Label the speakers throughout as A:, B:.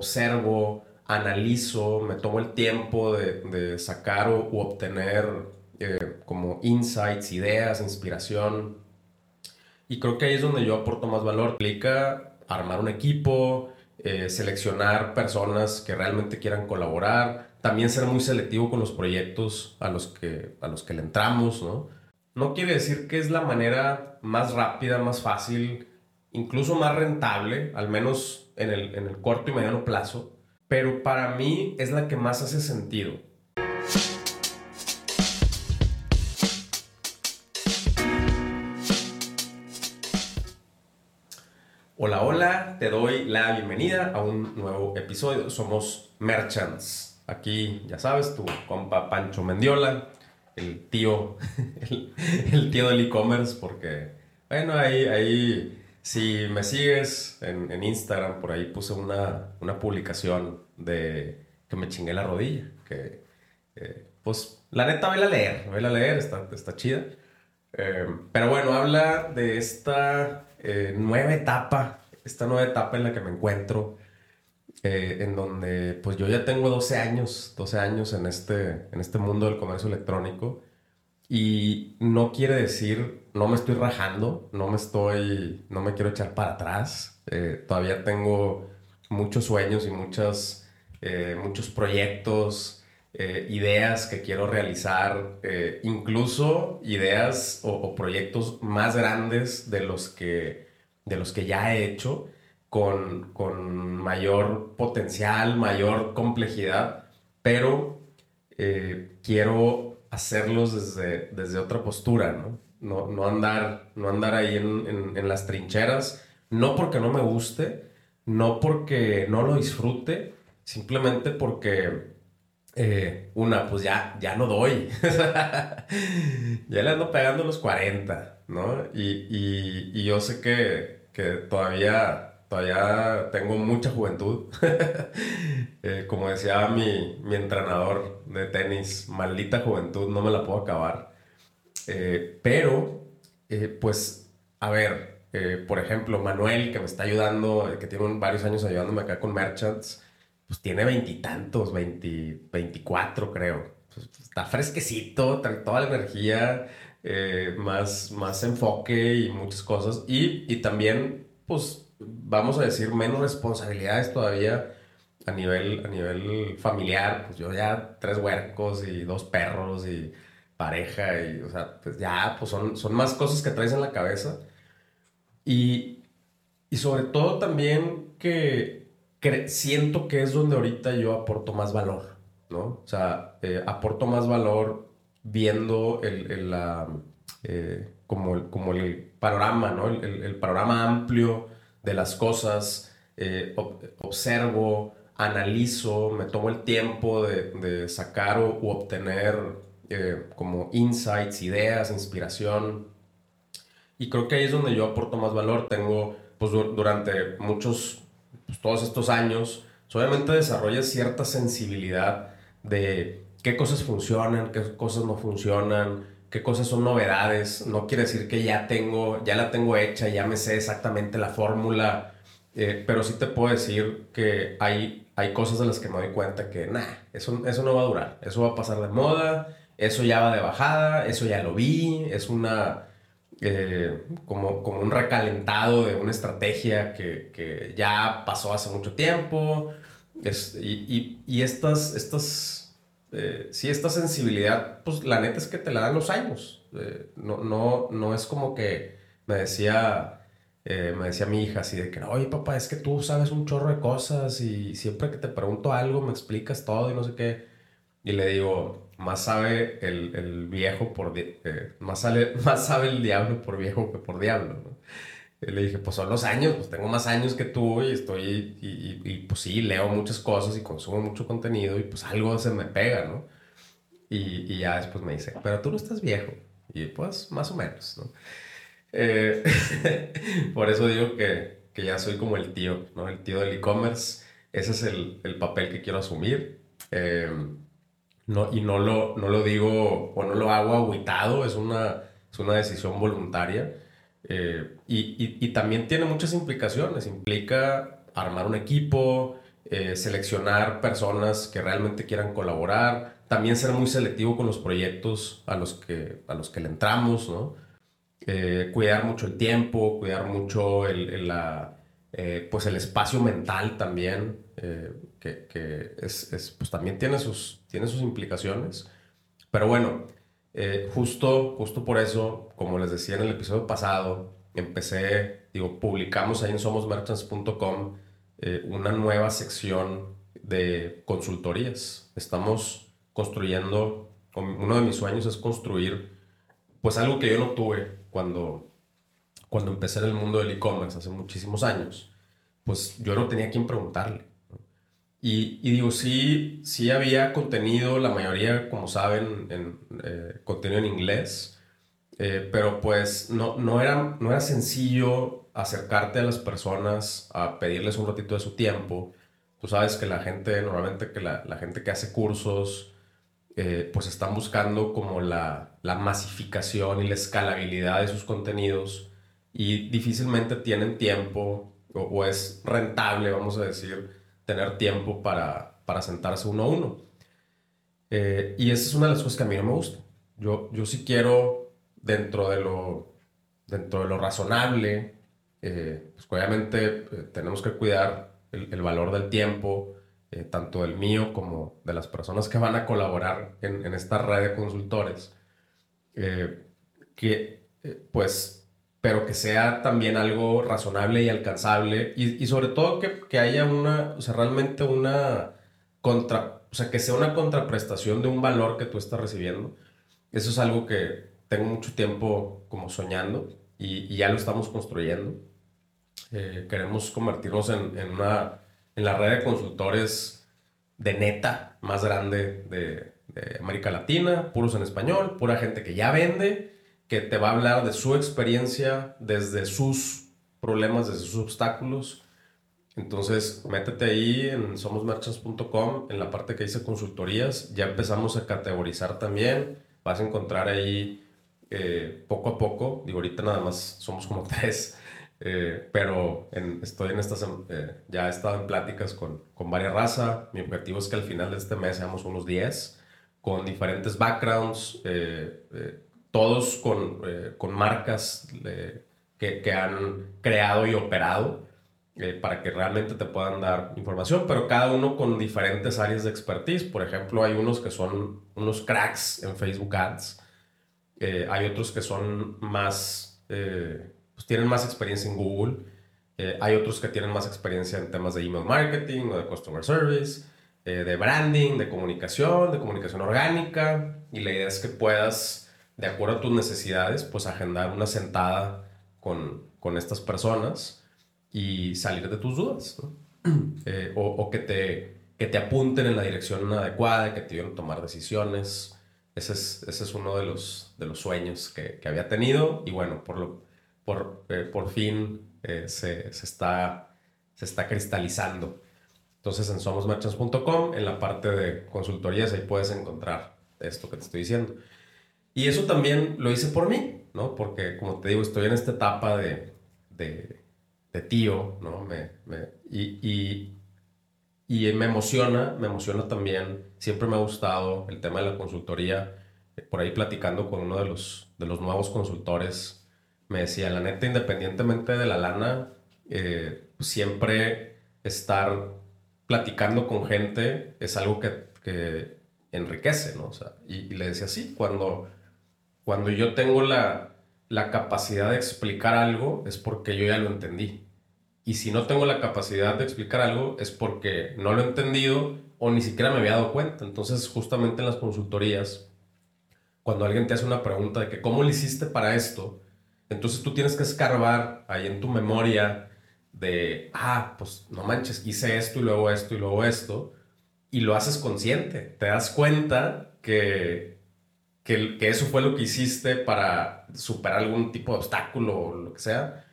A: observo, analizo, me tomo el tiempo de, sacar o, obtener eh, como insights, ideas, inspiración. Y creo que ahí es donde yo aporto más valor. Implica armar un equipo, eh, seleccionar personas que realmente quieran colaborar, también ser muy selectivo con los proyectos a los que, a los que le entramos, ¿no? No quiere decir que es la manera más rápida, más fácil, incluso más rentable, al menos en el, en el corto y mediano plazo, pero para mí es la que más hace sentido. Hola, hola, te doy la bienvenida a un nuevo episodio. Somos Merchants. Aquí, ya sabes, tu compa Pancho Mendiola, el tío, el, tío del e-commerce, porque, bueno, ahí, ahí si me sigues en, Instagram, por ahí puse una, publicación de que me chingué la rodilla. Que, eh, pues, la neta, vela a leer, vela a leer, está, está chida. Eh, pero bueno, habla de esta eh, nueva etapa, esta nueva etapa en la que me encuentro, en donde pues yo ya tengo 12 años, 12 años en este, en este mundo del comercio electrónico y no quiere decir, no me estoy rajando, no me estoy, no me quiero echar para atrás. Eh, todavía tengo muchos sueños y muchas, eh, muchos proyectos, eh, ideas que quiero realizar, incluso ideas o, proyectos más grandes de los que, de los que ya he hecho, con, con mayor potencial, mayor complejidad, pero quiero hacerlos desde, desde otra postura, ¿no? No, no, andar, no andar ahí en, en, las trincheras, no porque no me guste, no porque no lo disfrute, simplemente porque, eh, una, pues ya, ya no doy. ya le ando pegando los 40, ¿no? Y, y, y yo sé que, que todavía todavía tengo mucha juventud. Eh, como decía mi, mi, entrenador de tenis, maldita juventud, no me la puedo acabar. Eh, pero, eh, pues, a ver, por ejemplo, Manuel, que me está ayudando, que tiene varios años ayudándome acá con Merchants, pues tiene veintitantos, veinticuatro creo. Pues, está fresquecito, trae toda la energía, más, más enfoque y muchas cosas. Y, y también, pues, vamos a decir, menos responsabilidades todavía a nivel, a nivel familiar. Pues yo ya tres huercos y dos perros y pareja y, o sea, pues ya, pues son, son más cosas que traes en la cabeza. Y, y sobre todo también que, siento que es donde ahorita yo aporto más valor, ¿no? O sea, eh, aporto más valor viendo el, el la, eh, como, el, como el panorama, ¿no? El, el panorama amplio de las cosas, eh, observo, analizo, me tomo el tiempo de, sacar o, u obtener eh, como insights, ideas, inspiración. Y creo que ahí es donde yo aporto más valor. Tengo, pues durante muchos, pues, todos estos años, pues, obviamente desarrollas cierta sensibilidad de qué cosas funcionan, qué cosas no funcionan, qué cosas son novedades. No quiere decir que ya tengo, ya la tengo hecha, ya me sé exactamente la fórmula, eh, pero sí te puedo decir que hay, hay cosas de las que me doy cuenta que, nah, eso, eso no va a durar, eso va a pasar de moda, eso ya va de bajada, eso ya lo vi, es una... Eh, como, como un recalentado de una estrategia que, que ya pasó hace mucho tiempo. Es, y, y, y estas, estas eh, si esta sensibilidad, pues la neta es que te la dan los años. Eh, no, no, no es como que me decía, me decía mi hija así de que, oye papá, es que tú sabes un chorro de cosas y siempre que te pregunto algo me explicas todo y no sé qué. Y le digo, más sabe el, el viejo por, más, sale, más sabe el diablo por viejo que por diablo, ¿no? Y le dije, pues son los años, pues tengo más años que tú y estoy, y, y, pues sí, leo muchas cosas y consumo mucho contenido y pues algo se me pega, ¿no? Y, y ya después me dice, pero tú no estás viejo. Y pues más o menos, ¿no? Eh, por eso digo que, que, ya soy como el tío, ¿no? El tío del e-commerce. Ese es el, el, papel que quiero asumir. Eh, no, y no lo, no lo digo o no lo hago aguitado, es una, es una decisión voluntaria. Eh, y, y, también tiene muchas implicaciones. Implica armar un equipo, eh, seleccionar personas que realmente quieran colaborar, también ser muy selectivo con los proyectos a los que, a los que le entramos, ¿no? Eh, cuidar mucho el tiempo, cuidar mucho el, la, eh, pues el espacio mental también, que, es, es, pues también tiene sus, tiene sus implicaciones. Pero bueno, justo, justo por eso, como les decía en el episodio pasado, empecé, digo, publicamos ahí en somosmerchants.com eh, una nueva sección de consultorías. Estamos construyendo, uno de mis sueños es construir, pues algo que yo no tuve cuando, cuando empecé en el mundo del e-commerce hace muchísimos años. Pues yo no tenía quien preguntarle. Y, y, digo, sí, sí había contenido, la mayoría, como saben, en, eh, contenido en inglés, eh, pero pues no, no, era, no era sencillo acercarte a las personas, a pedirles un ratito de su tiempo. Tú sabes que la gente, normalmente que la, la gente que hace cursos, eh, pues están buscando como la, la, masificación y la escalabilidad de sus contenidos y difícilmente tienen tiempo o, es rentable, vamos a decir, tener tiempo para, para sentarse uno a uno. Eh, y esa es una de las cosas que a mí no me gusta. Yo, yo sí quiero, dentro de lo, dentro de lo razonable, eh, pues obviamente eh, tenemos que cuidar el, valor del tiempo, eh, tanto del mío como de las personas que van a colaborar en, en esta red de consultores, que pues, pero que sea también algo razonable y alcanzable y, y sobre todo que, que, haya una, o sea, realmente una contra, o sea, que sea una contraprestación de un valor que tú estás recibiendo. Eso es algo que tengo mucho tiempo como soñando y, y ya lo estamos construyendo. Eh, queremos convertirnos en, en, una, en la red de consultores de neta más grande de, de, América Latina, puros en español, pura gente que ya vende, que te va a hablar de su experiencia, desde sus problemas, desde sus obstáculos. Entonces, métete ahí en somosmerchants.com, en la parte que dice consultorías. Ya empezamos a categorizar también. Vas a encontrar ahí eh, poco a poco. Digo, ahorita nada más somos como tres eh, pero estoy en estas, eh, ya he estado en pláticas con, con varias razas. Mi objetivo es que al final de este mes seamos unos 10 con diferentes backgrounds, todos con, con marcas que, que, han creado y operado para que realmente te puedan dar información, pero cada uno con diferentes áreas de expertise. Por ejemplo, hay unos que son unos cracks en Facebook Ads, hay otros que son más pues, tienen más experiencia en Google. Eh, hay otros que tienen más experiencia en temas de email marketing o de customer service, eh, de branding, de comunicación, de comunicación orgánica. Y la idea es que puedas, de acuerdo a tus necesidades, pues agendar una sentada con, con estas personas y salir de tus dudas. Eh, o, que, te, que te apunten en la dirección adecuada, que te ayuden a tomar decisiones. Ese es, ese es uno de los, de los sueños que, que había tenido. Y bueno, por lo, por, eh, por fin eh, se, se, está, se está cristalizando. Entonces en somosmerchants.com, en la parte de consultorías, ahí puedes encontrar esto que te estoy diciendo. Y eso también lo hice por mí, ¿no? Porque como te digo, estoy en esta etapa de, de, de tío, ¿no? Me, me, y, y, y, me emociona, me emociona también. Siempre me ha gustado el tema de la consultoría. Por ahí platicando con uno de los, de los nuevos consultores me decía, la neta, independientemente de la lana, eh, siempre estar platicando con gente es algo que, que enriquece, ¿no? O sea, y, le decía, sí, cuando, cuando yo tengo la, la capacidad de explicar algo es porque yo ya lo entendí. Y si no tengo la capacidad de explicar algo es porque no lo he entendido o ni siquiera me había dado cuenta. Entonces, justamente en las consultorías, cuando alguien te hace una pregunta de que, ¿cómo lo hiciste para esto? Entonces tú tienes que escarbar ahí en tu memoria de, ah, pues no manches, hice esto y luego esto y luego esto, y lo haces consciente. Te das cuenta que, que, que eso fue lo que hiciste para superar algún tipo de obstáculo o lo que sea,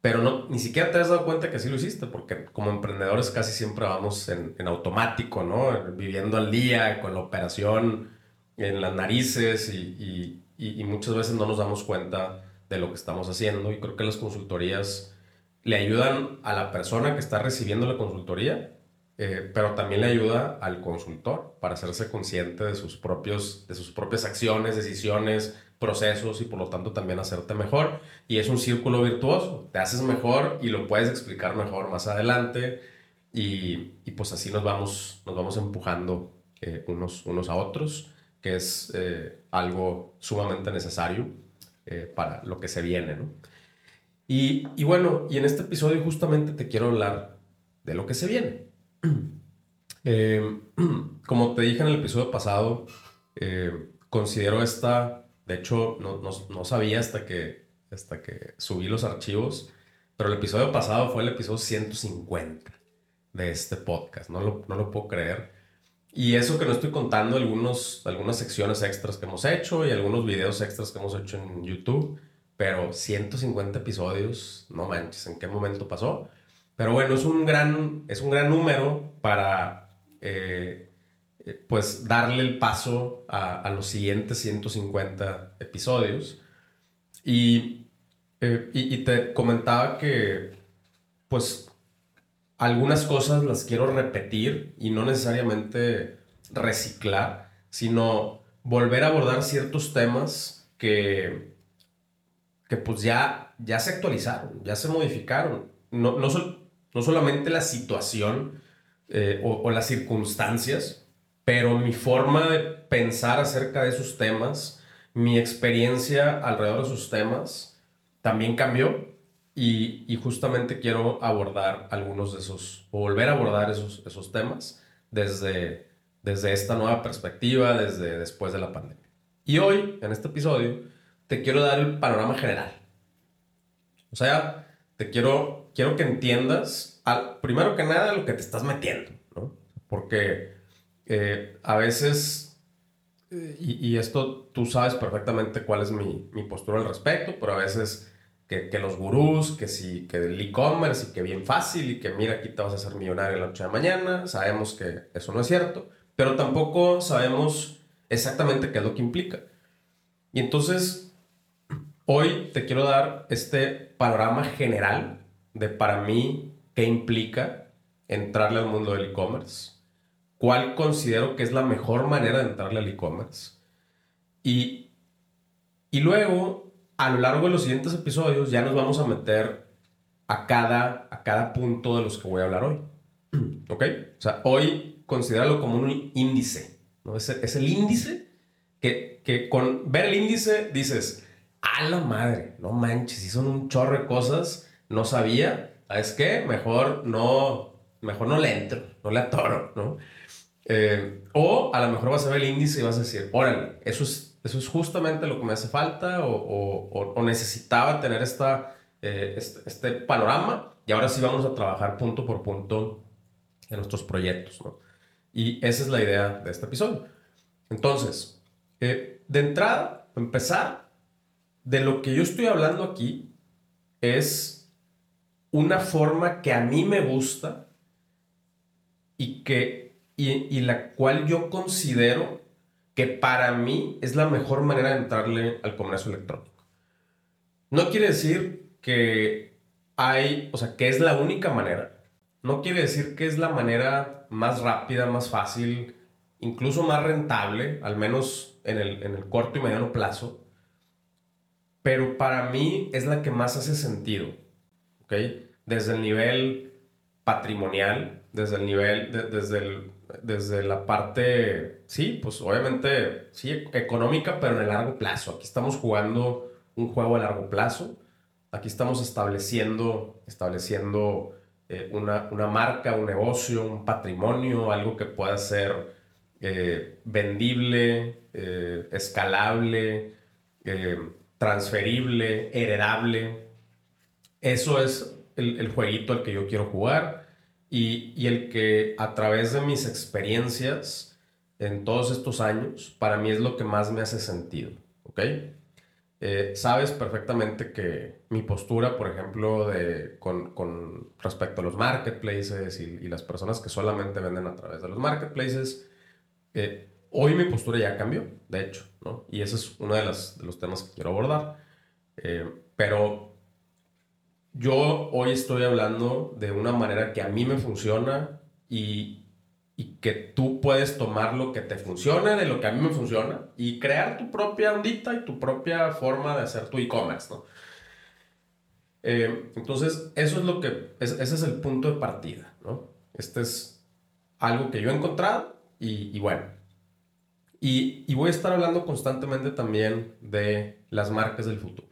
A: pero no, ni siquiera te has dado cuenta que así lo hiciste, porque como emprendedores casi siempre vamos en, en automático, ¿no? Viviendo al día, con la operación en las narices y, y, y muchas veces no nos damos cuenta de lo que estamos haciendo y creo que las consultorías le ayudan a la persona que está recibiendo la consultoría eh, pero también le ayuda al consultor para hacerse consciente de sus, propios, de sus propias acciones, decisiones, procesos y por lo tanto también hacerte mejor. Y es un círculo virtuoso, te haces mejor y lo puedes explicar mejor más adelante y, y pues así nos vamos, nos vamos empujando eh, unos, unos a otros, que es eh, algo sumamente necesario para lo que se viene. ¿no? Y, y bueno, y en este episodio justamente te quiero hablar de lo que se viene. Eh, como te dije en el episodio pasado, eh, considero esta, de hecho no, no, no, sabía hasta que, hasta que subí los archivos, pero el episodio pasado fue el episodio 150 de este podcast, no lo, no lo puedo creer. Y eso que no estoy contando algunos, algunas secciones extras que hemos hecho y algunos videos extras que hemos hecho en YouTube, pero 150 episodios, no manches, ¿en qué momento pasó? Pero bueno, es un gran, es un gran número para eh, eh, pues darle el paso a, los siguientes 150 episodios. Y, eh, y, y, te comentaba que pues algunas cosas las quiero repetir y no necesariamente reciclar, sino volver a abordar ciertos temas que, que pues ya, ya se actualizaron, ya se modificaron. No, no, no solamente la situación eh, o, las circunstancias, pero mi forma de pensar acerca de esos temas, mi experiencia alrededor de esos temas, también cambió y, justamente quiero abordar algunos de esos, volver a abordar esos, esos temas desde, desde esta nueva perspectiva, desde después de la pandemia. Y hoy, en este episodio, te quiero dar el panorama general. O sea, te quiero, quiero que entiendas, al, primero que nada, lo que te estás metiendo, ¿no? Porque eh, a veces, eh, y, esto tú sabes perfectamente cuál es mi, mi postura al respecto, pero a veces que, que, los gurús, que sí, que el e-commerce y que bien fácil y que mira, aquí te vas a hacer millonario en la noche de mañana, sabemos que eso no es cierto, pero tampoco sabemos exactamente qué es lo que implica. Y entonces Hoy te quiero dar este panorama general de para mí qué implica entrarle al mundo del e-commerce, cuál considero que es la mejor manera de entrarle al e-commerce. Y, y luego, a lo largo de los siguientes episodios, ya nos vamos a meter a cada, a cada punto de los que voy a hablar hoy. ¿Ok? O sea, hoy considéralo como un índice. ¿no? Es, es el índice que, que con ver el índice dices, a la madre, no manches, si son un chorro de cosas, no sabía, ¿sabes qué? Mejor no, mejor no le entro, no le atoro, ¿no? Eh, o a lo mejor vas a ver el índice y vas a decir, órale, eso es, eso es justamente lo que me hace falta o, o, o necesitaba tener esta, eh, este, este, panorama y ahora sí vamos a trabajar punto por punto en nuestros proyectos, ¿no? Y esa es la idea de este episodio. Entonces, eh, de entrada, empezar, de lo que yo estoy hablando aquí es una forma que a mí me gusta y que y, la cual yo considero que para mí es la mejor manera de entrarle al comercio electrónico. No quiere decir que hay, o sea, que es la única manera. No quiere decir que es la manera más rápida, más fácil, incluso más rentable, al menos en el, en el corto y mediano plazo pero para mí es la que más hace sentido, ¿ok? Desde el nivel patrimonial, desde el nivel, desde, desde la parte, sí, pues obviamente, sí, económica, pero en el largo plazo. Aquí estamos jugando un juego a largo plazo, aquí estamos estableciendo, estableciendo eh, una, una, marca, un negocio, un patrimonio, algo que pueda ser eh, vendible, eh, escalable, transferible, heredable. Eso es el, jueguito al que yo quiero jugar y, el que a través de mis experiencias en todos estos años, para mí es lo que más me hace sentido, ¿ok? Eh, sabes perfectamente que mi postura, por ejemplo, de, con, respecto a los marketplaces y, las personas que solamente venden a través de los marketplaces, eh, Hoy mi postura ya cambió, de hecho, ¿no? Y ese es uno de, de los temas que quiero abordar. Eh, pero yo hoy estoy hablando de una manera que a mí me funciona y, y que tú puedes tomar lo que te funcione de lo que a mí me funciona y crear tu propia ondita y tu propia forma de hacer tu e-commerce, ¿no? Eh, entonces, eso es lo que, ese es el punto de partida, ¿no? Este es algo que yo he encontrado y, y bueno. Y, y, voy a estar hablando constantemente también de las marcas del futuro.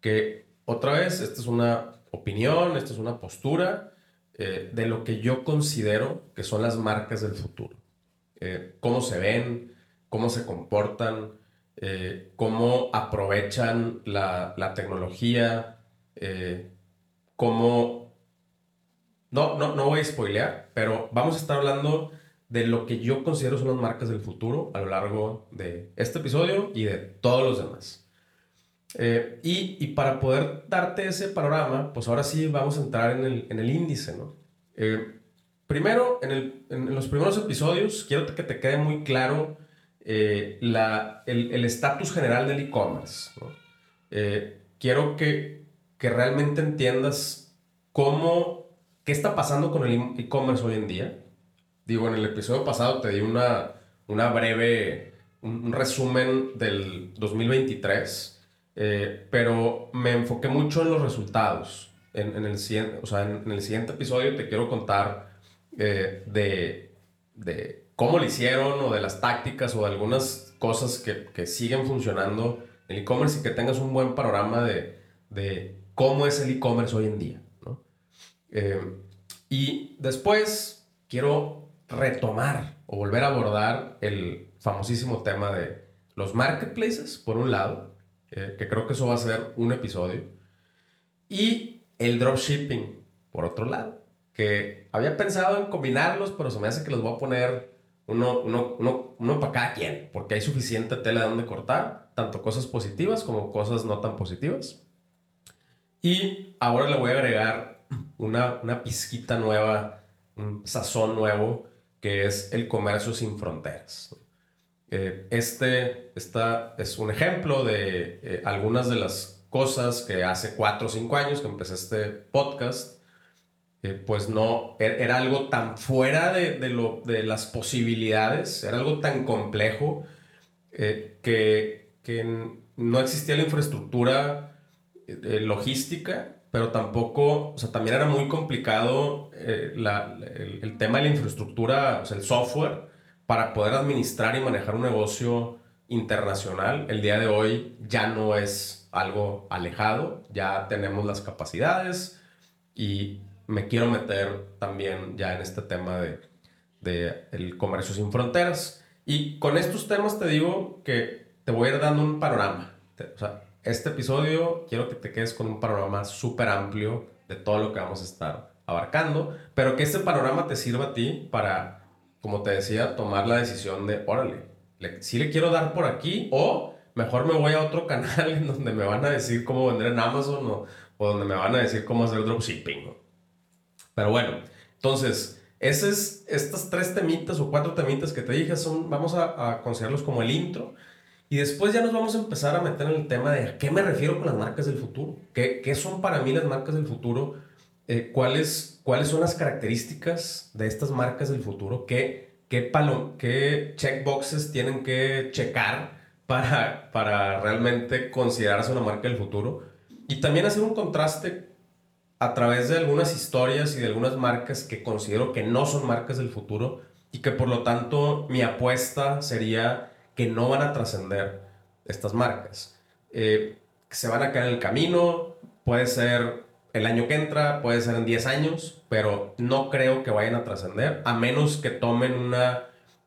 A: Que otra vez, esta es una opinión, esta es una postura eh, de lo que yo considero que son las marcas del futuro. Eh, cómo se ven, cómo se comportan, eh, cómo aprovechan la, tecnología, cómo... No, no, no voy a spoilear, pero vamos a estar hablando de lo que yo considero son las marcas del futuro a lo largo de este episodio y de todos los demás. Eh, y, para poder darte ese panorama, pues ahora sí vamos a entrar en el, en el índice, ¿no? Eh, primero, en, el, en, los primeros episodios, quiero que te quede muy claro eh, el estatus general del e-commerce, ¿no? quiero que, que realmente entiendas cómo, qué está pasando con el e-commerce hoy en día. Digo, en el episodio pasado te di una, una breve, un, un resumen del 2023 eh, pero me enfoqué mucho en los resultados. En, en el, o sea, en, el siguiente episodio te quiero contar eh, de, de, cómo lo hicieron o de las tácticas o de algunas cosas que, que siguen funcionando en el e-commerce y que tengas un buen panorama de, de cómo es el e-commerce hoy en día. ¿no? Eh, y después quiero retomar o volver a abordar el famosísimo tema de los marketplaces, por un lado, eh, que creo que eso va a ser un episodio. Y el dropshipping, por otro lado, que había pensado en combinarlos, pero se me hace que los voy a poner uno, uno, uno, uno para cada quien, porque hay suficiente tela de donde cortar, tanto cosas positivas como cosas no tan positivas. Y ahora le voy a agregar una, una pizquita nueva, un sazón nuevo, que es el comercio sin fronteras. Eh, este es un ejemplo de eh, algunas de las cosas que hace cuatro o cinco años que empecé este podcast, eh, pues no, er, era, algo tan fuera de, de, lo, de, las posibilidades, era algo tan complejo que, que, no existía la infraestructura logística, pero tampoco, o sea, también era muy complicado la, el, el, tema de la infraestructura, o sea, el software para poder administrar y manejar un negocio internacional, el día de hoy ya no es algo alejado, ya tenemos las capacidades y me quiero meter también ya en este tema de, de el comercio sin fronteras. Y con estos temas te digo que te voy a ir dando un panorama. O sea, este episodio quiero que te quedes con un panorama súper amplio de todo lo que vamos a estar abarcando, pero que este panorama te sirva a ti para como te decía, tomar la decisión de, órale, si le quiero dar por aquí o mejor me voy a otro canal en donde me van a decir cómo vender en Amazon o, o donde me van a decir cómo hacer dropshipping. Pero bueno, entonces, es, estas tres temitas o cuatro temitas que te dije son, vamos a, a considerarlos como el intro. Y después ya nos vamos a empezar a meter en el tema de a qué me refiero con las marcas del futuro. ¿Qué, qué son para mí las marcas del futuro? Eh, ¿cuáles, cuáles son las características de estas marcas del futuro, qué, qué, palo, qué checkboxes tienen que checar para, para realmente considerarse una marca del futuro. Y también hacer un contraste a través de algunas historias y de algunas marcas que considero que no son marcas del futuro y que por lo tanto mi apuesta sería que no van a trascender estas marcas. Eh, se van a quedar en el camino, puede ser el año que entra, puede ser en 10 años, pero no creo que vayan a trascender, a menos que tomen una,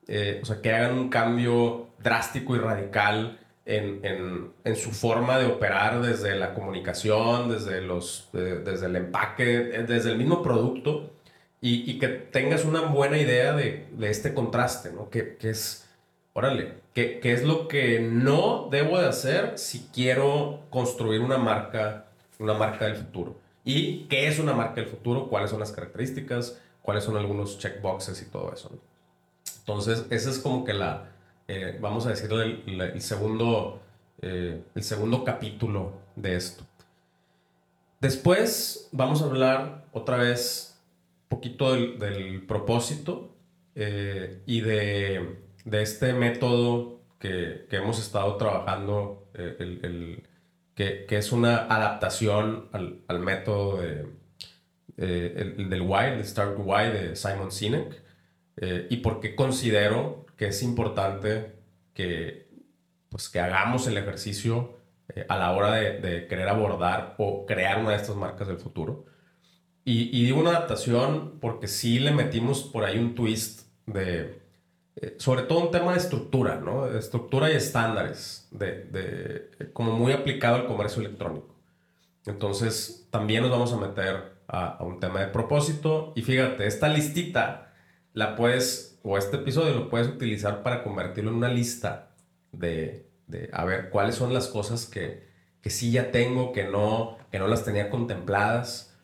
A: eh, o sea, que hagan un cambio drástico y radical en, en, en, su forma de operar desde la comunicación, desde, los, desde el empaque, eh, desde el mismo producto, y, y que tengas una buena idea de, de este contraste, ¿no? Que, que es, órale, ¿qué, ¿qué es lo que no debo de hacer si quiero construir una marca, una marca del futuro? Y qué es una marca del futuro, cuáles son las características, cuáles son algunos checkboxes y todo eso. Entonces, ese es como que la, eh, vamos a decir, el, segundo, eh, el segundo capítulo de esto. Después vamos a hablar otra vez poquito del, propósito eh, y de, este método que, hemos estado trabajando, el, que, es una adaptación al, método de, el, del Why, el Start Why de Simon Sinek, y porque considero que es importante que, pues, que hagamos el ejercicio a la hora de, querer abordar o crear una de estas marcas del futuro. Y, y, digo una adaptación porque sí le metimos por ahí un twist de, eh, sobre todo un tema de estructura, ¿no? Estructura y estándares, de, de, como muy aplicado al comercio electrónico. Entonces, también nos vamos a meter a, a, un tema de propósito. Y fíjate, esta listita la puedes, o este episodio lo puedes utilizar para convertirlo en una lista de, de a ver cuáles son las cosas que, que sí ya tengo, que no, que no las tenía contempladas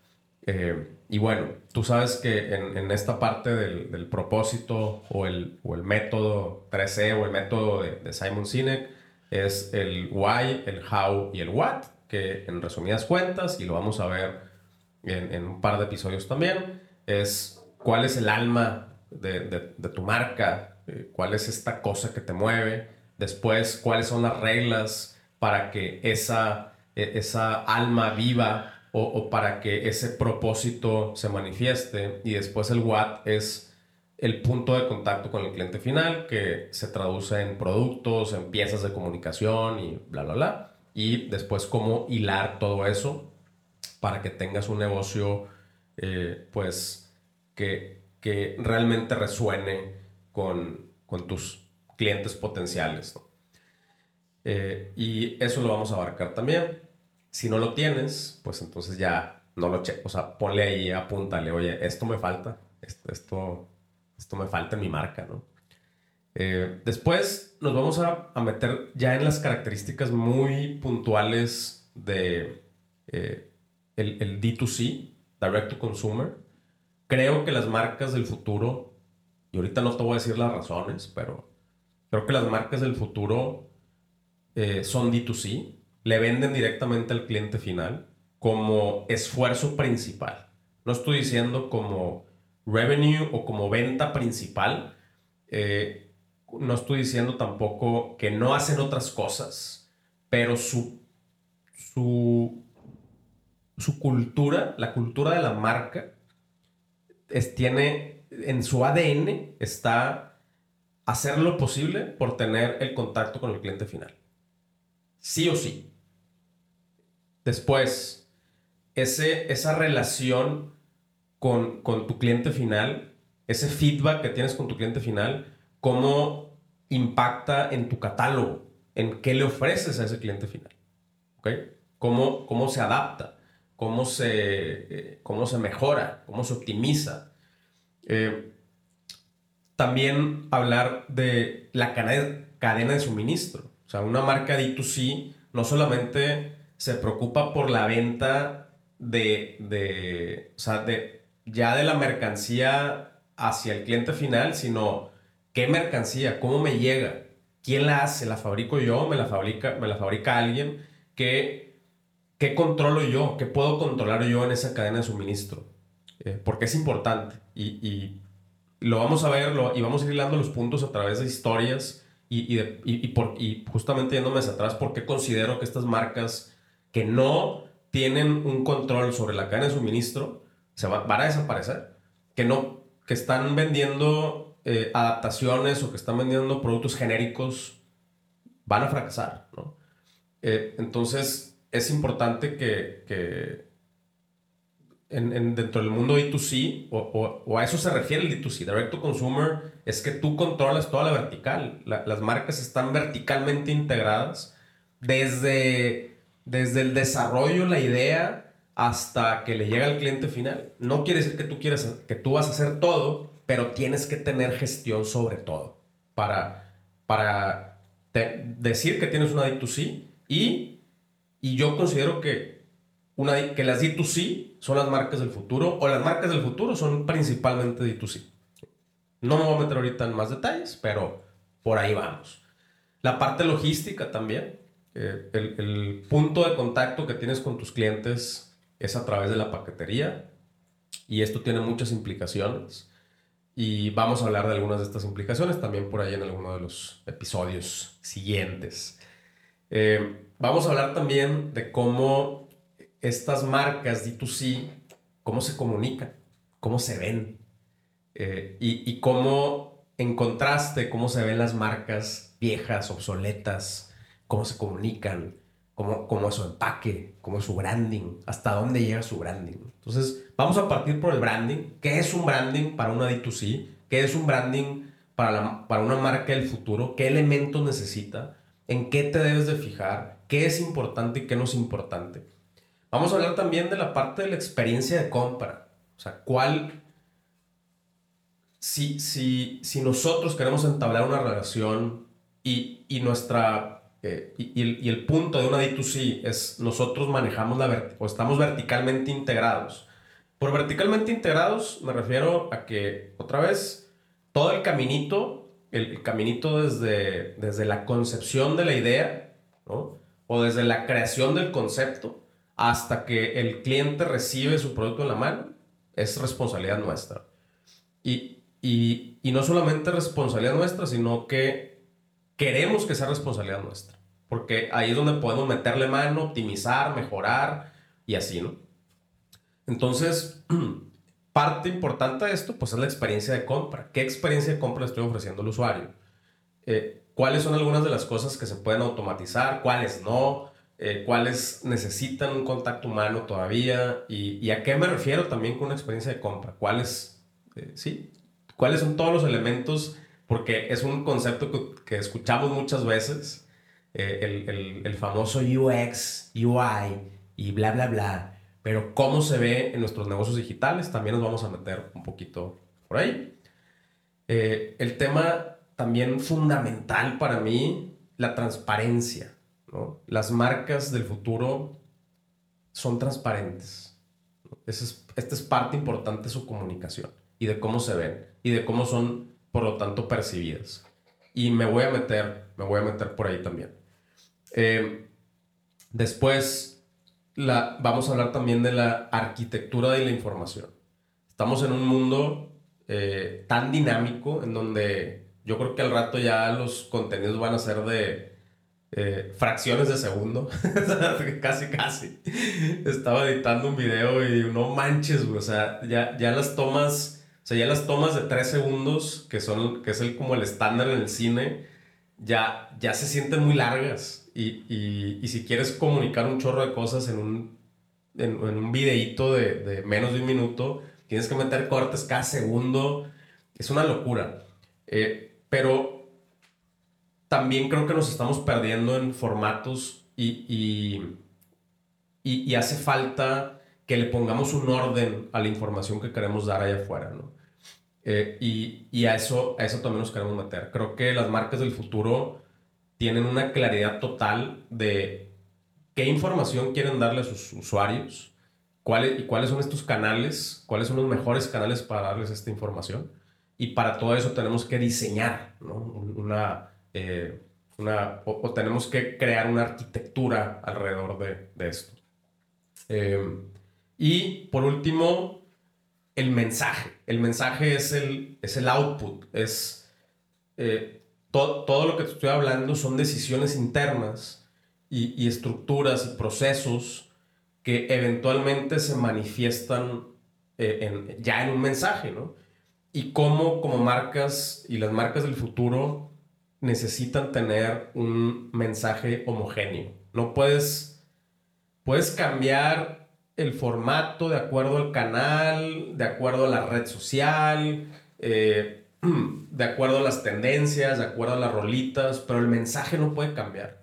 A: eh, y bueno, tú sabes que en, esta parte del, propósito o el, o el, método 3C o el método de, Simon Sinek es el why, el how y el what, que en resumidas cuentas, y lo vamos a ver en, un par de episodios también, es cuál es el alma de, tu marca, eh, cuál es esta cosa que te mueve, después cuáles son las reglas para que esa, e, esa alma viva o, para que ese propósito se manifieste. Y después el what es el punto de contacto con el cliente final, que se traduce en productos, en piezas de comunicación y bla, bla, bla. Y después cómo hilar todo eso para que tengas un negocio, eh, pues, que, que, realmente resuene con, con tus clientes potenciales. Eh, y eso lo vamos a abarcar también. Si no lo tienes, pues entonces ya no lo cheques. O sea, ponle ahí, apúntale, oye, esto me falta, esto, esto, esto me falta en mi marca, ¿no? Eh, después nos vamos a, a, meter ya en las características muy puntuales de eh, el, el, D2C, Direct to Consumer. Creo que las marcas del futuro, y ahorita no te voy a decir las razones, pero creo que las marcas del futuro eh, son D2C le venden directamente al cliente final como esfuerzo principal. No estoy diciendo como revenue o como venta principal. Eh, no estoy diciendo tampoco que no hacen otras cosas, pero su, su, su cultura, la cultura de la marca, es, tiene en su ADN está hacer lo posible por tener el contacto con el cliente final. Sí o sí. Después, ese, esa relación con, con tu cliente final, ese feedback que tienes con tu cliente final, cómo impacta en tu catálogo, en qué le ofreces a ese cliente final. ¿Okay? ¿Cómo, cómo se adapta, cómo se, eh, cómo se mejora, cómo se optimiza. Eh, también hablar de la cadena, cadena de suministro. O sea, una marca D2C no solamente se preocupa por la venta de, de, o sea, de, ya de la mercancía hacia el cliente final, sino qué mercancía, cómo me llega, quién la hace, la fabrico yo, me la fabrica, me la fabrica alguien, qué, qué controlo yo, qué puedo controlar yo en esa cadena de suministro, eh, porque es importante. Y, y, lo vamos a ver y vamos a ir hilando los puntos a través de historias y, y, y, por, justamente yéndome hacia atrás, porque considero que estas marcas que no tienen un control sobre la cadena de suministro se van a desaparecer. Que no, que están vendiendo eh, adaptaciones o que están vendiendo productos genéricos van a fracasar, ¿no? Eh, entonces es importante que, en, dentro del mundo D2C, o, a eso se refiere el D2C, Direct to Consumer, es que tú controlas toda la vertical. las marcas están verticalmente integradas desde desde el desarrollo, la idea, hasta que le llega al cliente final. No quiere decir que tú, quieres, que tú vas a hacer todo, pero tienes que tener gestión sobre todo para, para decir que tienes una D2C y, y yo considero que, una, que las D2C son las marcas del futuro o las marcas del futuro son principalmente D2C. No me voy a meter ahorita en más detalles, pero por ahí vamos. La parte logística también. Eh, el, punto de contacto que tienes con tus clientes es a través de la paquetería Y esto tiene muchas implicaciones. Y vamos a hablar de algunas de estas implicaciones también por ahí en alguno de los episodios siguientes. Eh, vamos a hablar también de cómo estas marcas D2C, cómo se comunican, cómo se ven eh, y, y cómo en contraste, cómo se ven las marcas viejas, obsoletas, cómo se comunican, cómo, cómo es su empaque, cómo es su branding, hasta dónde llega su branding. Entonces, vamos a partir por el branding. ¿Qué es un branding para una D2C? ¿Qué es un branding para, la, para una marca del futuro? ¿Qué elementos necesita? ¿En qué te debes de fijar? ¿Qué es importante y qué no es importante? Vamos a hablar también de la parte de la experiencia de compra. O sea, ¿cuál... Si, si, si nosotros queremos entablar una relación y, y nuestra eh, y, y, el, punto de una D2C es nosotros manejamos la o estamos verticalmente integrados. Por verticalmente integrados me refiero a que, otra vez, todo el caminito, el, caminito desde, desde la concepción de la idea, ¿no? O desde la creación del concepto hasta que el cliente recibe su producto en la mano, es responsabilidad nuestra. Y, y, y no solamente responsabilidad nuestra, sino que queremos que sea responsabilidad nuestra. Porque ahí es donde podemos meterle mano, optimizar, mejorar y así, ¿no? Entonces, parte importante de esto, pues es la experiencia de compra. ¿Qué experiencia de compra estoy ofreciendo al usuario? Eh, ¿Cuáles son algunas de las cosas que se pueden automatizar? ¿Cuáles no? Eh, ¿Cuáles necesitan un contacto humano todavía? Y, a qué me refiero también con una experiencia de compra? ¿Cuáles, eh, sí? ¿Cuáles son todos los elementos porque es un concepto que, escuchamos muchas veces, eh, el, el, el, famoso UX, UI y bla, bla, bla. Pero cómo se ve en nuestros negocios digitales, también nos vamos a meter un poquito por ahí. Eh, el tema también fundamental para mí, la transparencia. ¿no? Las marcas del futuro son transparentes. es, esta es parte importante de su comunicación y de cómo se ven y de cómo son por lo tanto percibidas. Y me voy a meter, me voy a meter por ahí también. Eh, después, la, vamos a hablar también de la arquitectura de la información. Estamos en un mundo eh, tan dinámico en donde yo creo que al rato ya los contenidos van a ser de eh, fracciones de segundo. casi, casi. Estaba editando un video y no manches, O sea, ya, ya las tomas o sea, ya las tomas de tres segundos, que, son, que es el, como el estándar en el cine, ya, ya se sienten muy largas. Y, y, y si quieres comunicar un chorro de cosas en un, en, un videíto de, de, menos de un minuto, tienes que meter cortes cada segundo. Es una locura. Eh, pero también creo que nos estamos perdiendo en formatos y, y, y, hace falta que le pongamos un orden a la información que queremos dar allá afuera, ¿no? Eh, y, y a, eso, a eso también nos queremos meter. Creo que las marcas del futuro tienen una claridad total de qué información quieren darle a sus usuarios cuáles, y cuáles son estos canales, cuáles son los mejores canales para darles esta información. Y para todo eso tenemos que diseñar ¿no? una, eh, una o, tenemos que crear una arquitectura alrededor de, de esto. Eh, y por último, el mensaje. El mensaje es el, es el output, es eh, todo lo que te estoy hablando son decisiones internas y, estructuras y procesos que eventualmente se manifiestan eh, ya en un mensaje, ¿no? Y cómo como marcas y las marcas del futuro necesitan tener un mensaje homogéneo. No puedes, puedes cambiar el formato de acuerdo al canal, de acuerdo a la red social, eh, de acuerdo a las tendencias, de acuerdo a las rolitas, pero el mensaje no puede cambiar.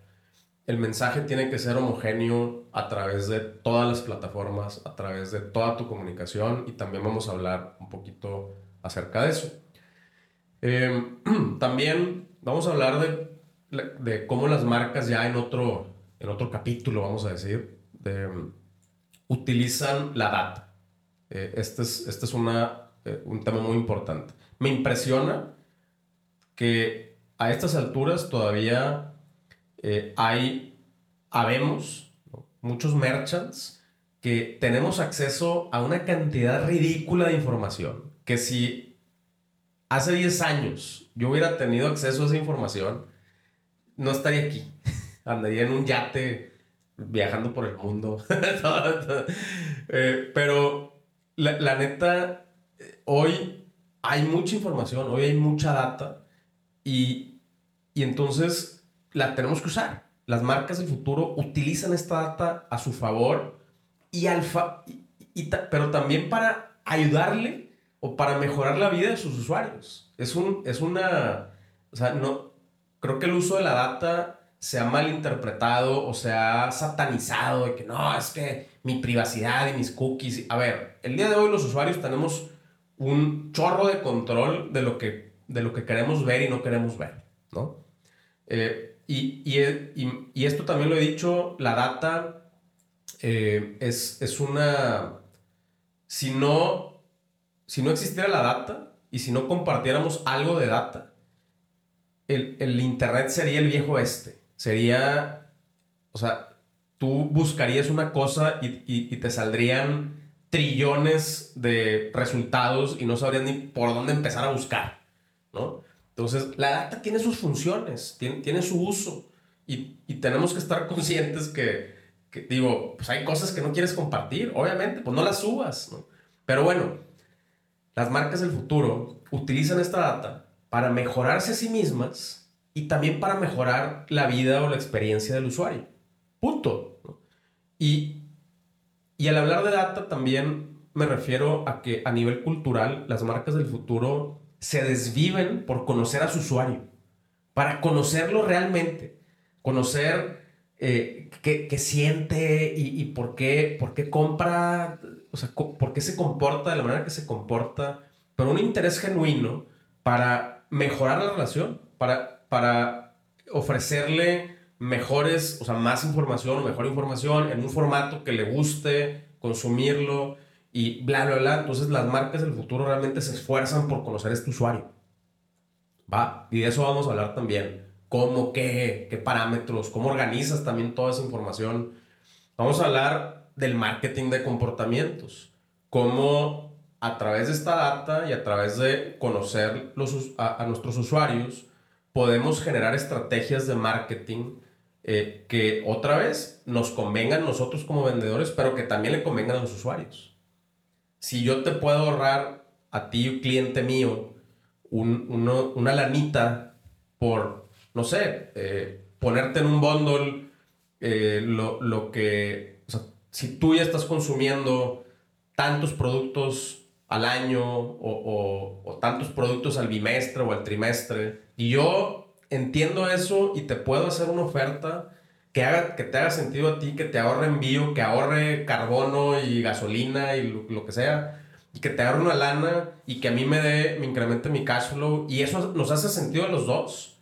A: El mensaje tiene que ser homogéneo a través de todas las plataformas, a través de toda tu comunicación y también vamos a hablar un poquito acerca de eso. Em, también vamos a hablar de, de, cómo las marcas ya en otro, en otro capítulo, vamos a decir, de utilizan la data. Eh, este es, este es una, eh, un tema muy importante. Me impresiona que a estas alturas todavía eh, hay, habemos, muchos merchants que tenemos acceso a una cantidad ridícula de información, que si hace 10 años yo hubiera tenido acceso a esa información, no estaría aquí. Andaría en un yate viajando por el mundo. Eh, pero la, la neta, hoy hay mucha información, hoy hay mucha data y, y entonces la tenemos que usar. Las marcas del futuro utilizan esta data a su favor y alfa, y, pero también para ayudarle o para mejorar la vida de sus usuarios. Es, un, es una, o sea, no, creo que el uso de la data se ha malinterpretado o se ha satanizado de que no, es que mi privacidad y mis cookies. A ver, el día de hoy los usuarios tenemos un chorro de control de lo que, de lo que queremos ver y no queremos ver, ¿no? Eh, y, y, y, esto también lo he dicho, la data eh, es, es, una... Si no, si no existiera la data y si no compartiéramos algo de data, el, el Internet sería el viejo este. Sería, o sea, tú buscarías una cosa y, y, te saldrían trillones de resultados y no sabrías ni por dónde empezar a buscar, ¿no? Entonces, la data tiene sus funciones, tiene, tiene su uso y, y tenemos que estar conscientes que, que digo, pues hay cosas que no quieres compartir, obviamente, pues no las subas, ¿no? Pero bueno, las marcas del futuro utilizan esta data para mejorarse a sí mismas y también para mejorar la vida o la experiencia del usuario. Punto. Y, y al hablar de data también me refiero a que a nivel cultural las marcas del futuro se desviven por conocer a su usuario, para conocerlo realmente, conocer eh, qué, siente y, por, qué, por qué compra, o sea, por qué se comporta de la manera que se comporta, pero un interés genuino para mejorar la relación, para, para ofrecerle mejores, o sea, más información o mejor información en un formato que le guste, consumirlo y bla, bla, bla. Entonces las marcas del futuro realmente se esfuerzan por conocer a este usuario. Va, y de eso vamos a hablar también cómo, qué, qué parámetros, cómo organizas también toda esa información. Vamos a hablar del marketing de comportamientos, cómo a través de esta data y a través de conocer los, a, nuestros usuarios, podemos generar estrategias de marketing eh, que otra vez nos convengan nosotros como vendedores, pero que también le convengan a los usuarios. Si yo te puedo ahorrar a ti, cliente mío, una lanita por no sé, eh, ponerte en un bundle eh, lo, lo, que, o sea, si tú ya estás consumiendo tantos productos al año o, o, tantos productos al bimestre o al trimestre, y yo entiendo eso y te puedo hacer una oferta que, haga, que te haga sentido a ti, que te ahorre envío, que ahorre carbono y gasolina y lo, lo que sea, y que te ahorre una lana y que a mí me dé, me incremente mi cash flow, y eso nos hace sentido a los dos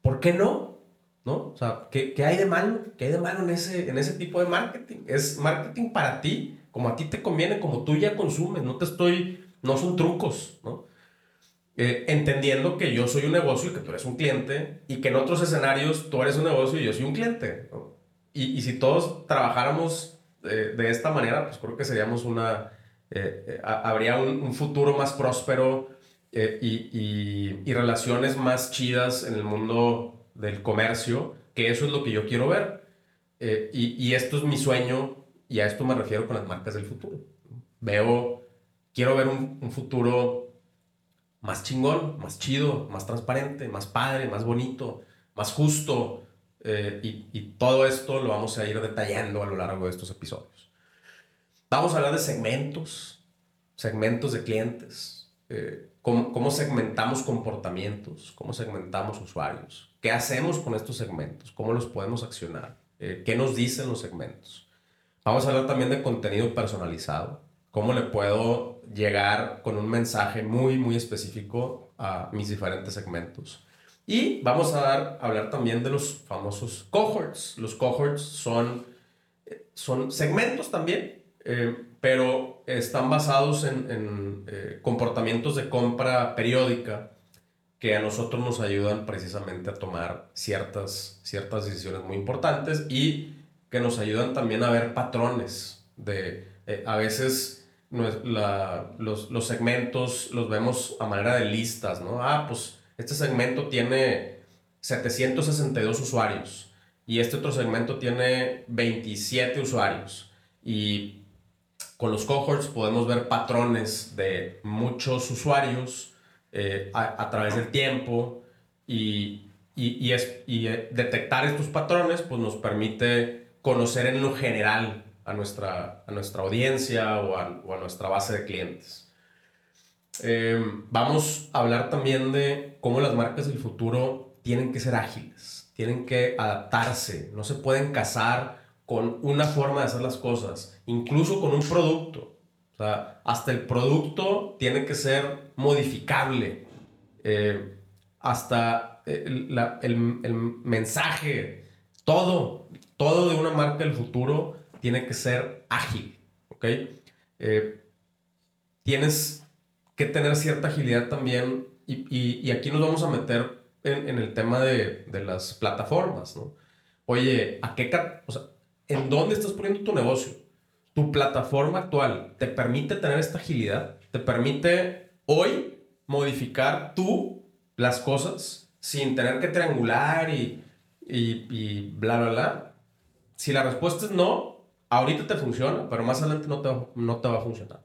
A: ¿por qué no? ¿No? O sea, ¿qué, ¿qué, hay de malo? ¿Qué hay de malo en ese, en ese tipo de marketing? Es marketing para ti, como a ti te conviene, como tú ya consumes, no te estoy, no son trucos, ¿no? Eh, entendiendo que yo soy un negocio y que tú eres un cliente y que en otros escenarios tú eres un negocio y yo soy un cliente, y, y, si todos trabajáramos de, de esta manera, pues creo que seríamos una, eh, eh, habría un, un futuro más próspero, eh, y, y, relaciones más chidas en el mundo del comercio, que eso es lo que yo quiero ver. Eh, y, y, esto es mi sueño y a esto me refiero con las marcas del futuro. Veo, quiero ver un, un futuro más chingón, más chido, más transparente, más padre, más bonito, más justo. Eh, y, y, todo esto lo vamos a ir detallando a lo largo de estos episodios. Vamos a hablar de segmentos, segmentos de clientes, eh, cómo, segmentamos comportamientos, cómo segmentamos usuarios, qué hacemos con estos segmentos, cómo los podemos accionar, eh, qué nos dicen los segmentos. Vamos a hablar también de contenido personalizado, cómo le puedo llegar con un mensaje muy, muy específico a mis diferentes segmentos. Y vamos a, hablar también de los famosos cohorts. Los cohorts son, eh, son segmentos también, eh, pero están basados en, eh, comportamientos de compra periódica que a nosotros nos ayudan precisamente a tomar ciertas, ciertas decisiones muy importantes y que nos ayudan también a ver patrones de a veces los, los, segmentos los vemos a manera de listas, ¿no? Ah, pues este segmento tiene 762 usuarios y este otro segmento tiene 27 usuarios. Y con los cohorts podemos ver patrones de muchos usuarios eh, a, a, través del tiempo y, y, es, y, eh, detectar estos patrones pues nos permite conocer en lo general a nuestra, a nuestra audiencia o a, o a nuestra base de clientes. Eh, vamos a hablar también de cómo las marcas del futuro tienen que ser ágiles, tienen que adaptarse, no se pueden casar con una forma de hacer las cosas, incluso con un producto. O sea, hasta el producto tiene que ser modificable. Eh, hasta el, el, el, mensaje, todo, todo de una marca del futuro tiene que ser ágil, ¿ok? Eh, tienes que tener cierta agilidad también y, y, aquí nos vamos a meter en, el tema de, de, las plataformas, ¿no? Oye, ¿a qué, o sea, ¿en dónde estás poniendo tu negocio? Tu plataforma actual te permite tener esta agilidad, te permite hoy modificar tú las cosas sin tener que triangular y, y, y bla, bla, bla. Si la respuesta es no, ahorita te funciona, pero más adelante no te, no te va a funcionar.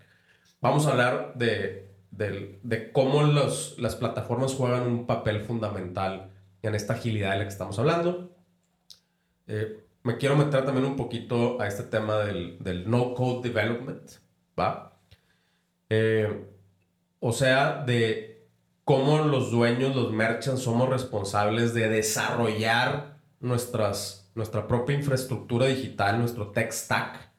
A: Vamos a hablar de, de, de cómo los, las plataformas juegan un papel fundamental en esta agilidad de la que estamos hablando. Eh, me quiero meter también un poquito a este tema del, del no-code development, ¿va? Eh, o sea, de cómo los dueños, los merchants, somos responsables de desarrollar nuestras nuestra propia infraestructura digital, nuestro tech stack,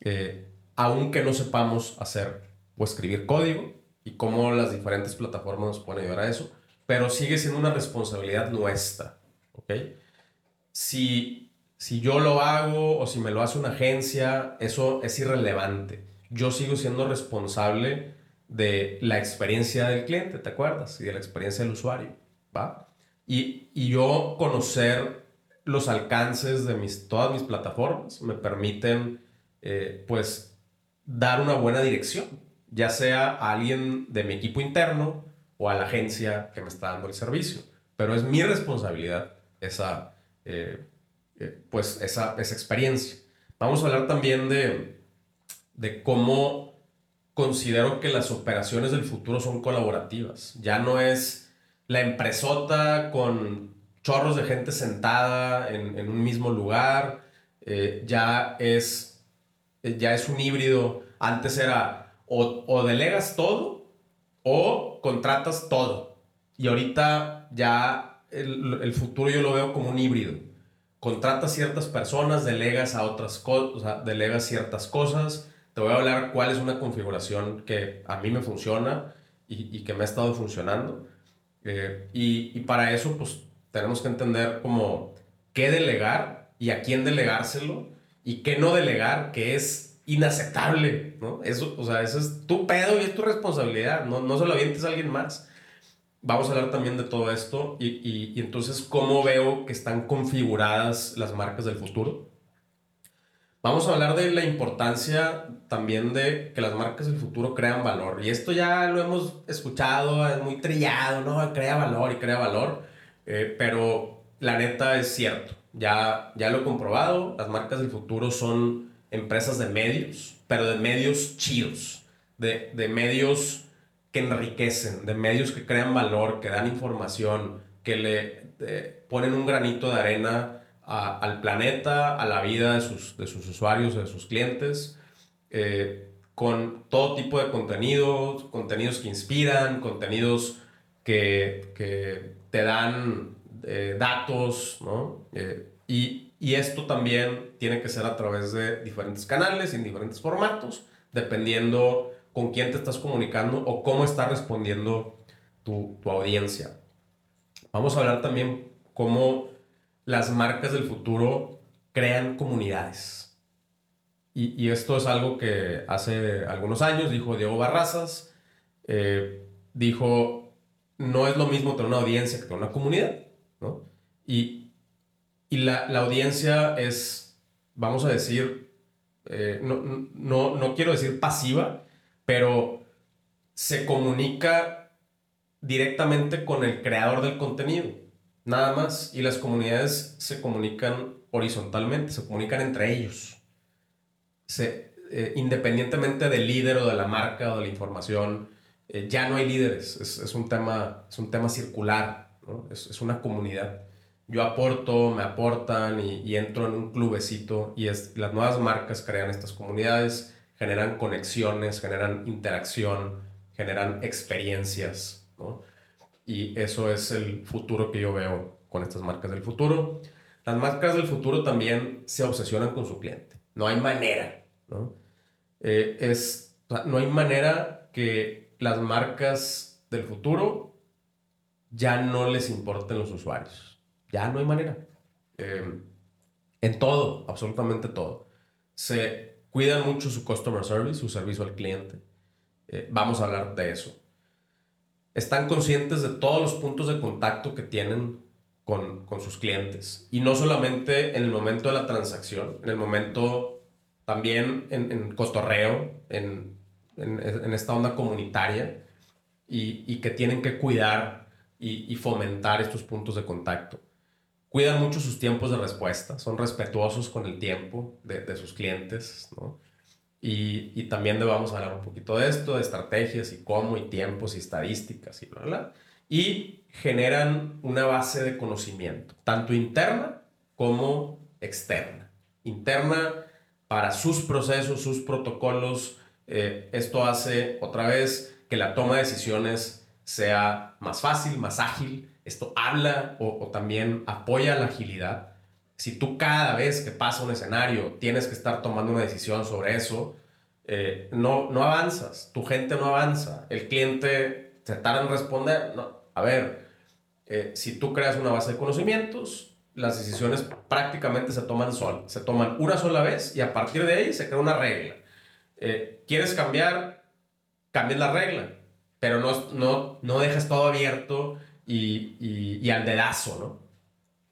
A: eh, aunque no sepamos hacer o escribir código y cómo las diferentes plataformas nos pueden ayudar a eso, pero sigue siendo una responsabilidad nuestra, ¿ok? Si, si yo lo hago o si me lo hace una agencia, eso es irrelevante. Yo sigo siendo responsable de la experiencia del cliente, ¿te acuerdas? Y de la experiencia del usuario, ¿va? Y, y yo conocer los alcances de mis, todas mis plataformas me permiten, eh, pues, dar una buena dirección, ya sea a alguien de mi equipo interno o a la agencia que me está dando el servicio. Pero es mi responsabilidad esa, eh, eh, pues, esa, esa experiencia. Vamos a hablar también de, de cómo considero que las operaciones del futuro son colaborativas. Ya no es la empresota con chorros de gente sentada en, un mismo lugar. Eh, ya, es, ya es un híbrido. Antes era o, delegas todo o contratas todo. Y ahorita ya el, el, futuro yo lo veo como un híbrido. Contratas ciertas personas, delegas a otras cosas, o delegas ciertas cosas. Te voy a hablar cuál es una configuración que a mí me funciona y, y que me ha estado funcionando. Eh, y, y, para eso, pues tenemos que entender como qué delegar y a quién delegárselo y qué no delegar, que es inaceptable, ¿no? Eso, o sea, eso es tu pedo y es tu responsabilidad, no, no se lo avientes a alguien más. Vamos a hablar también de todo esto y, y, y entonces cómo veo que están configuradas las marcas del futuro. Vamos a hablar de la importancia también de que las marcas del futuro crean valor. Y esto ya lo hemos escuchado, es muy trillado, ¿no? Crea valor y crea valor. Eh, pero la neta es cierto, ya, ya lo he comprobado, las marcas del futuro son empresas de medios, pero de medios chidos, de, de medios que enriquecen, de medios que crean valor, que dan información, que le ponen un granito de arena al planeta, a la vida de sus, de sus usuarios, de sus clientes, eh, con todo tipo de contenidos, contenidos que inspiran, contenidos que, que te dan eh, datos, ¿no? Eh, y, y, esto también tiene que ser a través de diferentes canales, en diferentes formatos, dependiendo con quién te estás comunicando o cómo está respondiendo tu, tu audiencia. Vamos a hablar también cómo las marcas del futuro crean comunidades. Y, y, esto es algo que hace algunos años dijo Diego Barrazas. Eh, dijo, no es lo mismo tener una audiencia que tener una comunidad, ¿no? Y, y la, la, audiencia es, vamos a decir, eh, no, no, no quiero decir pasiva, pero se comunica directamente con el creador del contenido, nada más, y las comunidades se comunican horizontalmente, se comunican entre ellos. Se, eh, independientemente del líder o de la marca o de la información, eh, ya no hay líderes, es, es, un, tema, es un tema circular, es, es, una comunidad. Yo aporto, me aportan y, y entro en un clubecito y es, las nuevas marcas crean estas comunidades, generan conexiones, generan interacción, generan experiencias, ¿no? Y eso es el futuro que yo veo con estas marcas del futuro. Las marcas del futuro también se obsesionan con su cliente. No hay manera, ¿no? Eh, es, no hay manera que las marcas del futuro ya no les importen los usuarios. Ya no hay manera. Eh, en todo, absolutamente todo. Se cuidan mucho su customer service, su servicio al cliente. Eh, vamos a hablar de eso. Están conscientes de todos los puntos de contacto que tienen con, con sus clientes. Y no solamente en el momento de la transacción, en el momento también en, en cotorreo, en, en, esta onda comunitaria, y, que tienen que cuidar y, fomentar estos puntos de contacto. Cuidan mucho sus tiempos de respuesta, son respetuosos con el tiempo de, sus clientes, y, también vamos a hablar un poquito de esto, de estrategias y cómo, y tiempos y estadísticas y bla, bla. Y generan una base de conocimiento, tanto interna como externa. Interna para sus procesos, sus protocolos. Eh, esto hace otra vez que la toma de decisiones sea más fácil, más ágil. Esto habla o, también apoya la agilidad. Si tú cada vez que pasa un escenario tienes que estar tomando una decisión sobre eso, eh, no, no avanzas, tu gente no avanza, el cliente se tarda en responder. No. A ver, eh, si tú creas una base de conocimientos, las decisiones prácticamente se toman sol, se toman una sola vez y a partir de ahí se crea una regla. Eh, ¿Quieres cambiar? Cambies la regla, pero no, no, no dejes todo abierto y, y, y al dedazo, ¿no?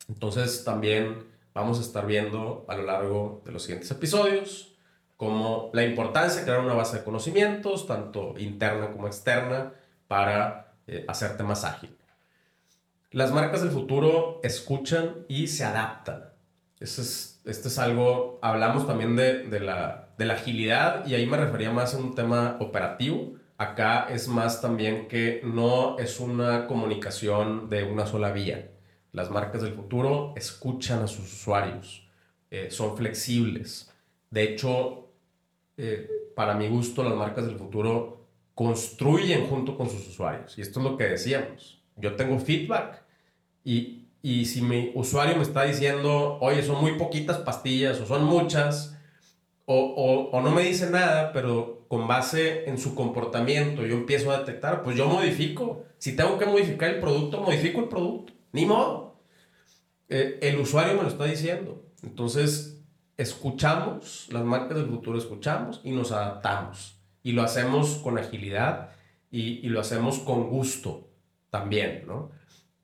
A: Entonces también vamos a estar viendo a lo largo de los siguientes episodios como la importancia de crear una base de conocimientos, tanto interna como externa, para eh, hacerte más ágil. Las marcas del futuro escuchan y se adaptan. Eso es, este es algo, hablamos también de, de, la, de la agilidad y ahí me refería más a un tema operativo. Acá es más también que no es una comunicación de una sola vía. Las marcas del futuro escuchan a sus usuarios, eh, son flexibles. De hecho, eh, para mi gusto, las marcas del futuro construyen junto con sus usuarios. Y esto es lo que decíamos. Yo tengo feedback y, y si mi usuario me está diciendo, oye, son muy poquitas pastillas o son muchas, o, o, o, no me dice nada, pero con base en su comportamiento yo empiezo a detectar, pues yo modifico. Si tengo que modificar el producto, modifico el producto. Ni modo. Eh, el usuario me lo está diciendo. Entonces, escuchamos, las marcas del futuro escuchamos y nos adaptamos. Y lo hacemos con agilidad y, y lo hacemos con gusto también, ¿no?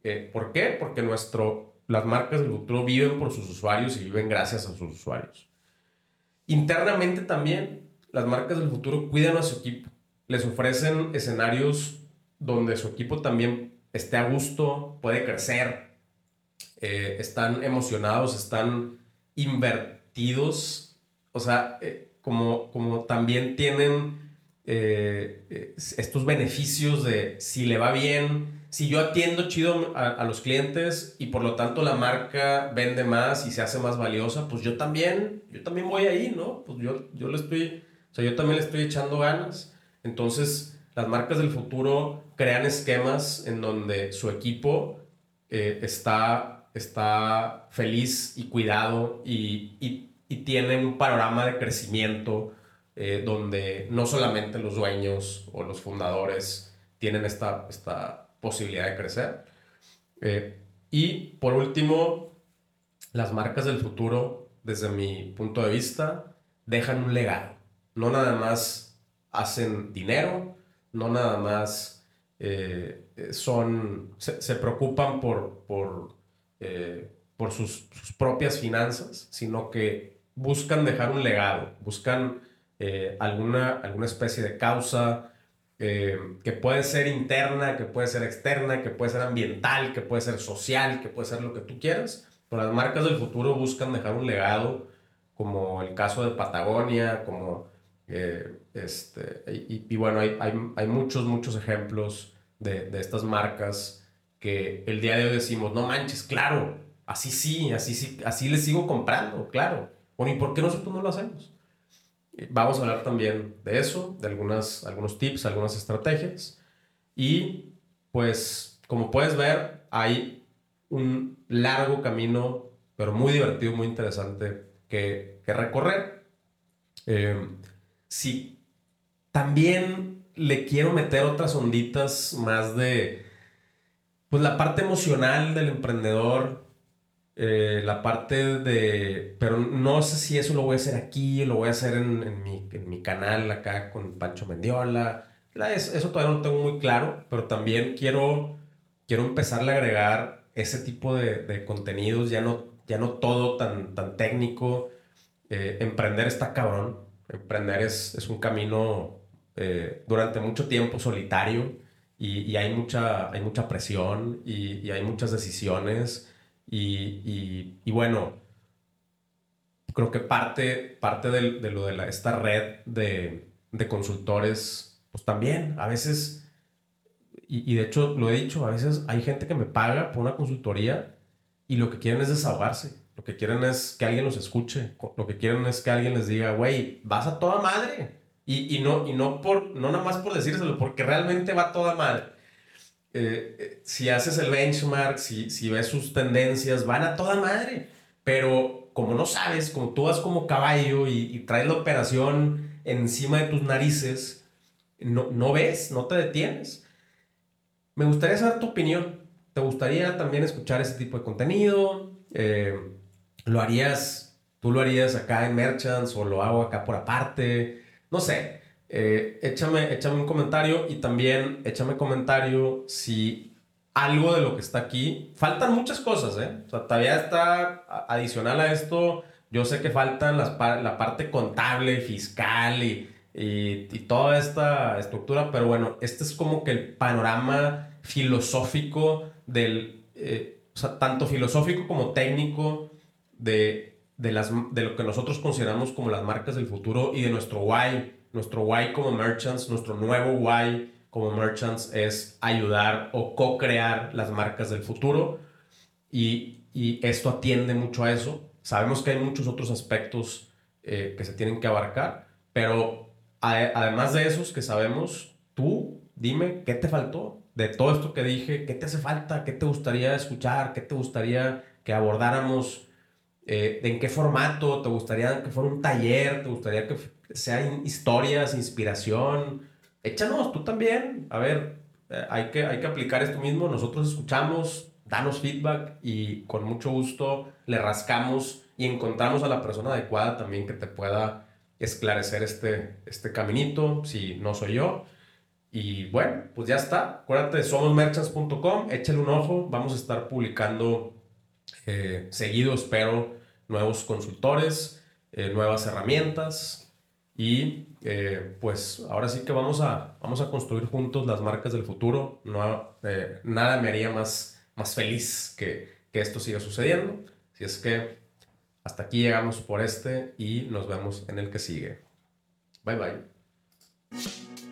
A: Eh, ¿Por qué? Porque nuestro, las marcas del futuro viven por sus usuarios y viven gracias a sus usuarios. Internamente también, las marcas del futuro cuidan a su equipo. Les ofrecen escenarios donde su equipo también esté a gusto, puede crecer, eh, están emocionados, están invertidos, o sea, eh, como, como también tienen eh, estos beneficios de si le va bien, si yo atiendo chido a, los clientes y por lo tanto la marca vende más y se hace más valiosa, pues yo también, yo también voy ahí, ¿no? Pues yo, yo le estoy, o sea, yo también le estoy echando ganas. Entonces, las marcas del futuro crean esquemas en donde su equipo eh, está, está feliz y cuidado y, y, y, tiene un panorama de crecimiento eh, donde no solamente los dueños o los fundadores tienen esta, esta posibilidad de crecer. Eh, y por último, las marcas del futuro, desde mi punto de vista, dejan un legado. No nada más hacen dinero, no nada más eh, son, se, preocupan por, por, eh, por sus, sus, propias finanzas, sino que buscan dejar un legado, buscan alguna, alguna especie de causa eh, que puede ser interna, que puede ser externa, que puede ser ambiental, que puede ser social, que puede ser lo que tú quieras. Pero las marcas del futuro buscan dejar un legado, como el caso de Patagonia, como... Eh, este, y, bueno, hay, hay, hay, muchos, muchos ejemplos de, de estas marcas que el día de hoy decimos, no manches, claro, así sí, así sí, así le sigo comprando, claro. Bueno, ¿y por qué nosotros no lo hacemos? Vamos a hablar también de eso, de algunas, algunos tips, algunas estrategias. Y pues, como puedes ver, hay un largo camino, pero muy divertido, muy interesante que, que recorrer. Eh, si también le quiero meter otras onditas más de, pues la parte emocional del emprendedor, eh, la parte de, pero no sé si eso lo voy a hacer aquí, lo voy a hacer en, en, mi, en mi, canal acá con Pancho Mendiola. eso todavía no lo tengo muy claro, pero también quiero, quiero empezarle a agregar ese tipo de, de contenidos, ya no, ya no todo tan, tan técnico. Eh, emprender está cabrón. Emprender es, es un camino eh, durante mucho tiempo solitario y, y, hay, mucha, hay mucha presión y, y hay muchas decisiones y, y, bueno, creo que parte, parte de, de lo de la, esta red de, de, consultores, pues también a veces, y, y, de hecho lo he dicho, a veces hay gente que me paga por una consultoría y lo que quieren es desahogarse, lo que quieren es que alguien los escuche, lo que quieren es que alguien les diga, güey, vas a toda madre. Y, y, no, y no, por, no nada más por decírselo, porque realmente va toda madre. Eh, eh, si haces el benchmark, si, si ves sus tendencias, van a toda madre. Pero como no sabes, como tú vas como caballo y, traes la operación encima de tus narices, no, no ves, no te detienes. Me gustaría saber tu opinión. ¿Te gustaría también escuchar ese tipo de contenido? Eh, ¿Lo harías, tú lo harías acá en Merchants o lo hago acá por aparte? No sé. Eh, échame, échame un comentario y también échame comentario si algo de lo que está aquí, faltan muchas cosas, ¿eh? O sea, todavía está adicional a esto, yo sé que faltan las, la parte contable, fiscal y, y, toda esta estructura, pero bueno, este es como que el panorama filosófico del, eh, o sea, tanto filosófico como técnico de, de, las, de lo que nosotros consideramos como las marcas del futuro y de nuestro why nuestro why como merchants, nuestro nuevo why como merchants es ayudar o co-crear las marcas del futuro. Y, y, esto atiende mucho a eso. Sabemos que hay muchos otros aspectos eh, que se tienen que abarcar, pero además de esos que sabemos, tú dime qué te faltó de todo esto que dije, qué te hace falta, qué te gustaría escuchar, qué te gustaría que abordáramos, eh, en qué formato, te gustaría que fuera un taller, te gustaría que sean historias, inspiración. Échanos, tú también. A ver, eh, hay, que, hay que aplicar esto mismo. Nosotros escuchamos, danos feedback y con mucho gusto le rascamos y encontramos a la persona adecuada también que te pueda esclarecer este, este caminito, si no soy yo. Y bueno, pues ya está. Acuérdate, somosmerchants.com, échale un ojo. Vamos a estar publicando eh, seguido, espero, nuevos consultores, eh, nuevas herramientas, y eh, pues ahora sí que vamos a, vamos a construir juntos las marcas del futuro. No, eh, nada me haría más, más feliz que, que esto siga sucediendo. Si es que hasta aquí llegamos por este y nos vemos en el que sigue. Bye bye.